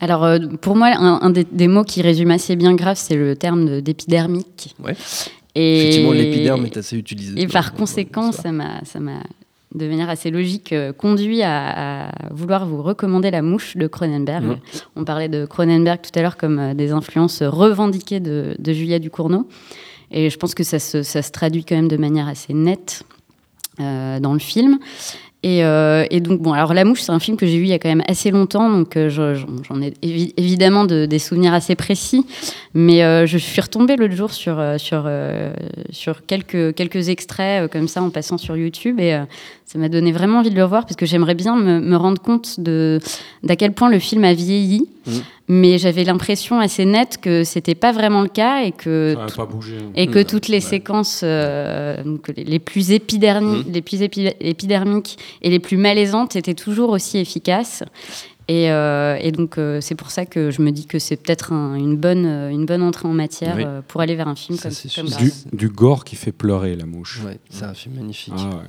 Alors, euh, pour moi, un, un des, des mots qui résume assez bien grave, c'est le terme de- d'épidermique. Ouais. Et, Effectivement, l'épiderme est assez utilisé. Et par conséquent, ça. m'a, ça m'a, de manière assez logique, euh, conduit à, à vouloir vous recommander La Mouche de Cronenberg. Mhm. On parlait de Cronenberg tout à l'heure comme euh, des influences revendiquées de, de Julia Ducournau. Et je pense que ça se, ça se traduit quand même de manière assez nette euh, dans le film. Et, euh, et donc, bon, alors La Mouche, c'est un film que j'ai vu il y a quand même assez longtemps, donc euh, je- j'en ai évi- évidemment de- des souvenirs assez précis. Mais euh, je suis retombée l'autre jour sur, sur, sur quelques, quelques extraits comme ça en passant sur YouTube et ça m'a donné vraiment envie de le revoir parce que j'aimerais bien me, rendre compte d'à quel point le film a vieilli. Mhm. Mais j'avais l'impression assez nette que c'était pas vraiment le cas et que Ça n'a pas bougé. et que Mm. toutes les séquences euh, donc les, les plus épidermi- Mm. les plus épi- épidermiques et les plus malaisantes étaient toujours aussi efficaces. Et, euh, et donc euh, c'est pour ça que je me dis que c'est peut-être un- une bonne une bonne entrée en matière Oui. pour aller vers un film Ça, comme, c'est comme. Du, du gore qui fait pleurer la mouche. Ouais, c'est un film magnifique. Ah ouais.